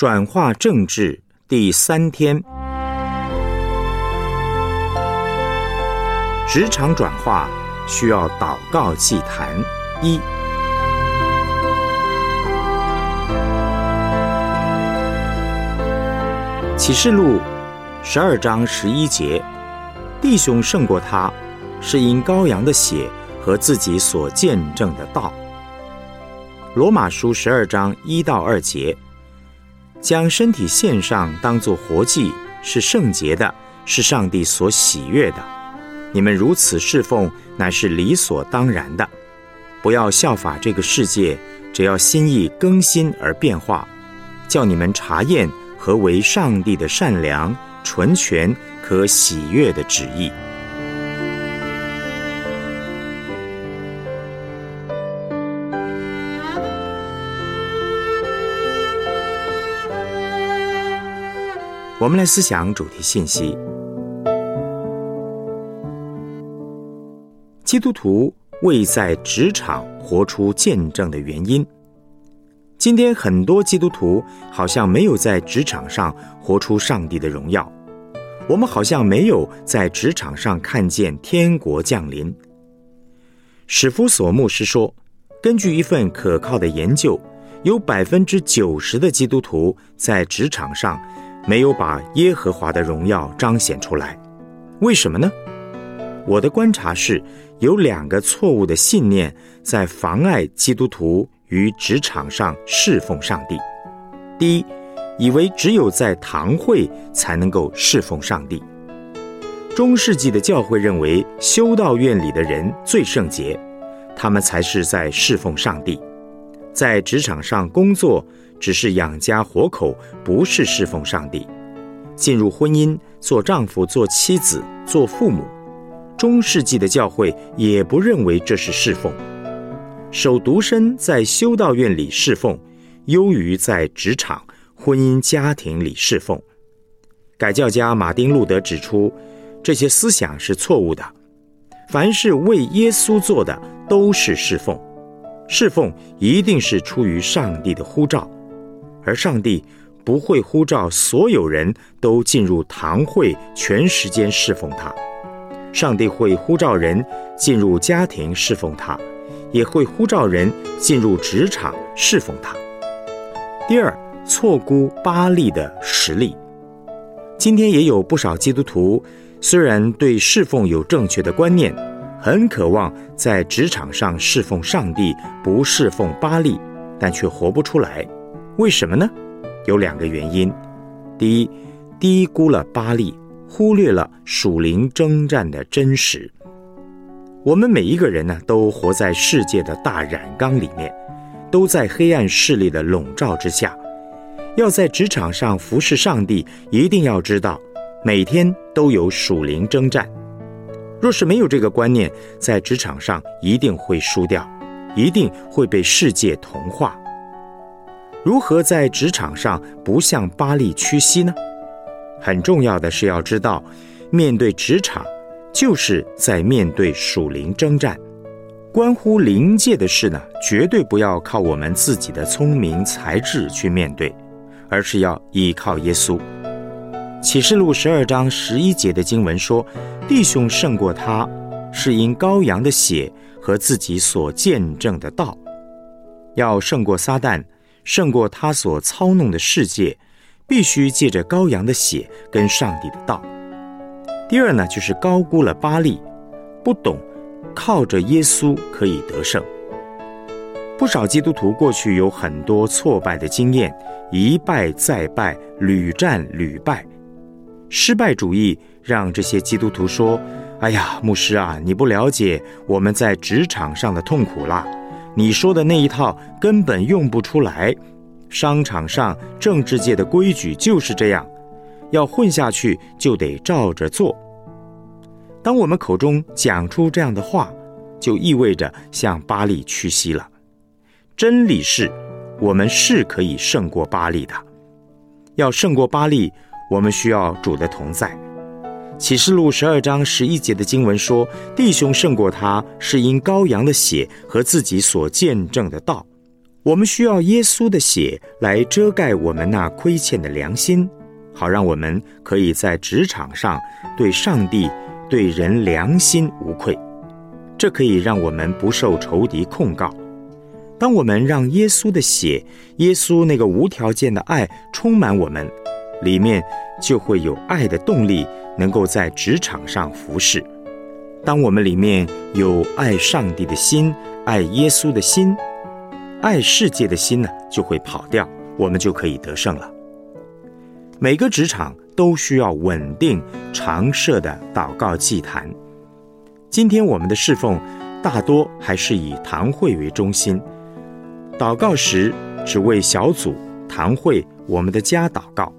转化政治第三天，职场转化需要祷告祭坛一。启示录十二章十一节，弟兄胜过他，是因羔羊的血和自己所见证的道。罗马书十二章一到二节。将身体献上，当作活祭，是圣洁的，是上帝所喜悦的。你们如此侍奉，乃是理所当然的。不要效法这个世界，只要心意更新而变化，叫你们查验何为上帝的善良、纯全、和喜悦的旨意。我们来思想主题信息：基督徒未在职场活出见证的原因。今天很多基督徒好像没有在职场上活出上帝的荣耀，我们好像没有在职场上看见天国降临。史夫索牧师说，根据一份可靠的研究，有百分之九十的基督徒在职场上。没有把耶和华的荣耀彰显出来，为什么呢？我的观察是，有两个错误的信念在妨碍基督徒于职场上侍奉上帝。第一，以为只有在堂会才能够侍奉上帝。中世纪的教会认为修道院里的人最圣洁，他们才是在侍奉上帝。在职场上工作。只是养家活口，不是侍奉上帝。进入婚姻，做丈夫、做妻子、做父母，中世纪的教会也不认为这是侍奉。守独身在修道院里侍奉，优于在职场、婚姻家庭里侍奉。改教家马丁路德指出，这些思想是错误的。凡是为耶稣做的，都是侍奉。侍奉一定是出于上帝的呼召。而上帝不会呼召所有人都进入堂会全时间侍奉他，上帝会呼召人进入家庭侍奉他，也会呼召人进入职场侍奉他。第二，错估巴利的实力。今天也有不少基督徒，虽然对侍奉有正确的观念，很渴望在职场上侍奉上帝，不侍奉巴利，但却活不出来。为什么呢？有两个原因。第一，低估了巴利，忽略了属灵征战的真实。我们每一个人呢，都活在世界的大染缸里面，都在黑暗势力的笼罩之下。要在职场上服侍上帝，一定要知道，每天都有属灵征战。若是没有这个观念，在职场上一定会输掉，一定会被世界同化。如何在职场上不向巴利屈膝呢？很重要的是要知道，面对职场，就是在面对属灵征战，关乎灵界的事呢，绝对不要靠我们自己的聪明才智去面对，而是要依靠耶稣。启示录十二章十一节的经文说：“弟兄胜过他，是因羔羊的血和自己所见证的道，要胜过撒旦。”胜过他所操弄的世界，必须借着羔羊的血跟上帝的道。第二呢，就是高估了巴利，不懂靠着耶稣可以得胜。不少基督徒过去有很多挫败的经验，一败再败，屡战屡败。失败主义让这些基督徒说：“哎呀，牧师啊，你不了解我们在职场上的痛苦啦。”你说的那一套根本用不出来，商场上政治界的规矩就是这样，要混下去就得照着做。当我们口中讲出这样的话，就意味着向巴利屈膝了。真理是，我们是可以胜过巴利的。要胜过巴利，我们需要主的同在。启示录十二章十一节的经文说：“弟兄胜过他，是因羔羊的血和自己所见证的道。”我们需要耶稣的血来遮盖我们那亏欠的良心，好让我们可以在职场上对上帝、对人良心无愧。这可以让我们不受仇敌控告。当我们让耶稣的血、耶稣那个无条件的爱充满我们，里面就会有爱的动力，能够在职场上服侍。当我们里面有爱上帝的心、爱耶稣的心。爱世界的心呢，就会跑掉，我们就可以得胜了。每个职场都需要稳定常设的祷告祭坛。今天我们的侍奉大多还是以堂会为中心，祷告时只为小组、堂会、我们的家祷告。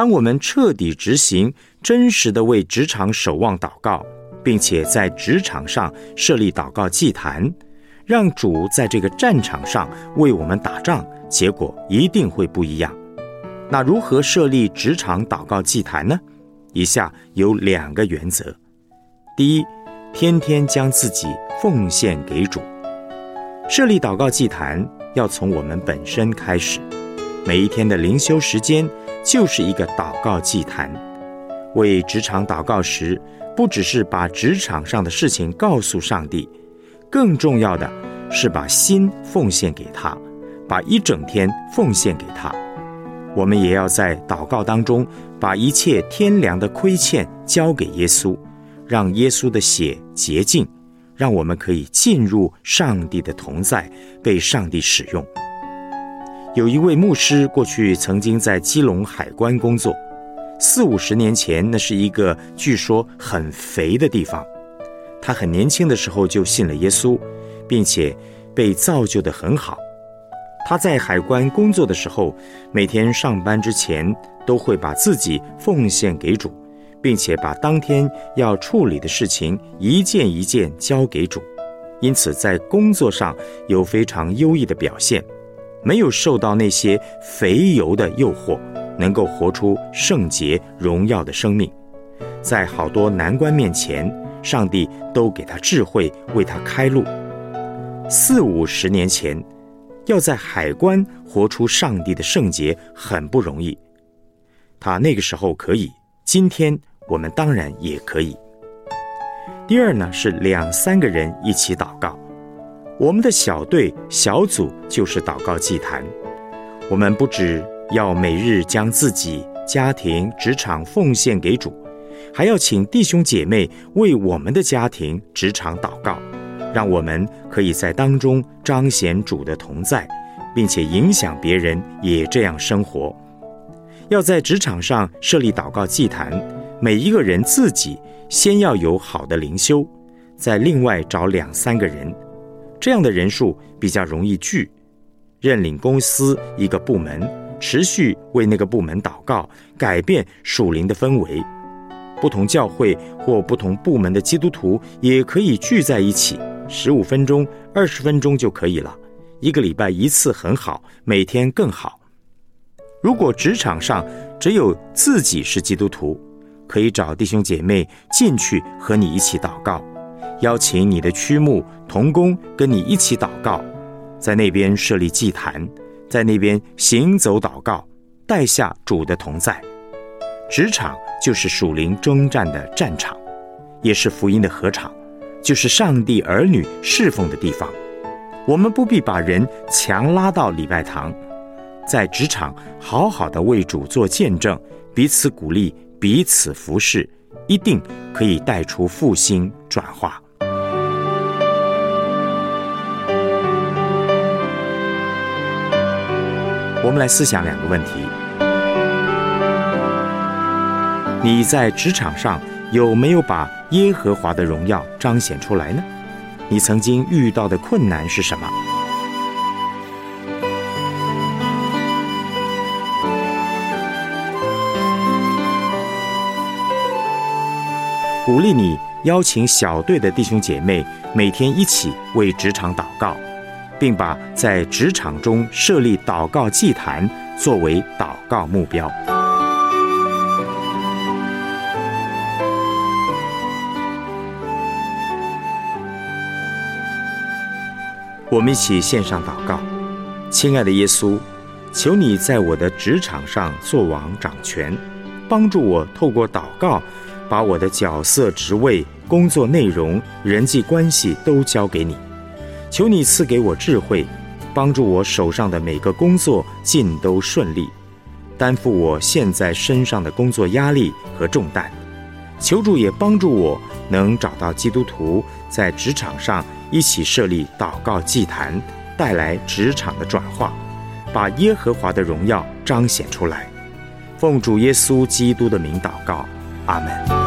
当我们彻底执行、真实的为职场守望祷告，并且在职场上设立祷告祭坛。让主在这个战场上为我们打仗，结果一定会不一样。那如何设立职场祷告祭坛呢？以下有两个原则：第一，天天将自己奉献给主。设立祷告祭坛要从我们本身开始，每一天的灵修时间就是一个祷告祭坛。为职场祷告时，不只是把职场上的事情告诉上帝。更重要的是把心奉献给他，把一整天奉献给他。我们也要在祷告当中把一切天良的亏欠交给耶稣，让耶稣的血洁净，让我们可以进入上帝的同在，被上帝使用。有一位牧师过去曾经在基隆海关工作，四五十年前，那是一个据说很肥的地方。他很年轻的时候就信了耶稣，并且被造就得很好。他在海关工作的时候，每天上班之前都会把自己奉献给主，并且把当天要处理的事情一件一件交给主，因此在工作上有非常优异的表现，没有受到那些肥油的诱惑，能够活出圣洁荣耀的生命，在好多难关面前。上帝都给他智慧，为他开路。四五十年前，要在海关活出上帝的圣洁很不容易。他那个时候可以，今天我们当然也可以。第二呢，是两三个人一起祷告。我们的小队、小组就是祷告祭坛。我们不只要每日将自己、家庭、职场奉献给主。还要请弟兄姐妹为我们的家庭、职场祷告，让我们可以在当中彰显主的同在，并且影响别人也这样生活。要在职场上设立祷告祭坛，每一个人自己先要有好的灵修，再另外找两三个人，这样的人数比较容易聚，认领公司一个部门，持续为那个部门祷告，改变属灵的氛围。不同教会或不同部门的基督徒也可以聚在一起，十五分钟、二十分钟就可以了。一个礼拜一次很好，每天更好。如果职场上只有自己是基督徒，可以找弟兄姐妹进去和你一起祷告，邀请你的区牧同工跟你一起祷告，在那边设立祭坛，在那边行走祷告，带下主的同在。职场就是属灵征战的战场，也是福音的合场，就是上帝儿女侍奉的地方。我们不必把人强拉到礼拜堂，在职场好好的为主做见证，彼此鼓励，彼此服侍，一定可以带出复兴转化。我们来思想两个问题。你在职场上有没有把耶和华的荣耀彰显出来呢？你曾经遇到的困难是什么？鼓励你邀请小队的弟兄姐妹每天一起为职场祷告，并把在职场中设立祷告祭坛作为祷告目标。我们一起献上祷告，亲爱的耶稣，求你在我的职场上做王掌权，帮助我透过祷告，把我的角色、职位、工作内容、人际关系都交给你。求你赐给我智慧，帮助我手上的每个工作尽都顺利，担负我现在身上的工作压力和重担。求主也帮助我能找到基督徒在职场上一起设立祷告祭坛。带来职场的转化，把耶和华的荣耀彰显出来。奉主耶稣基督的名祷告，阿门。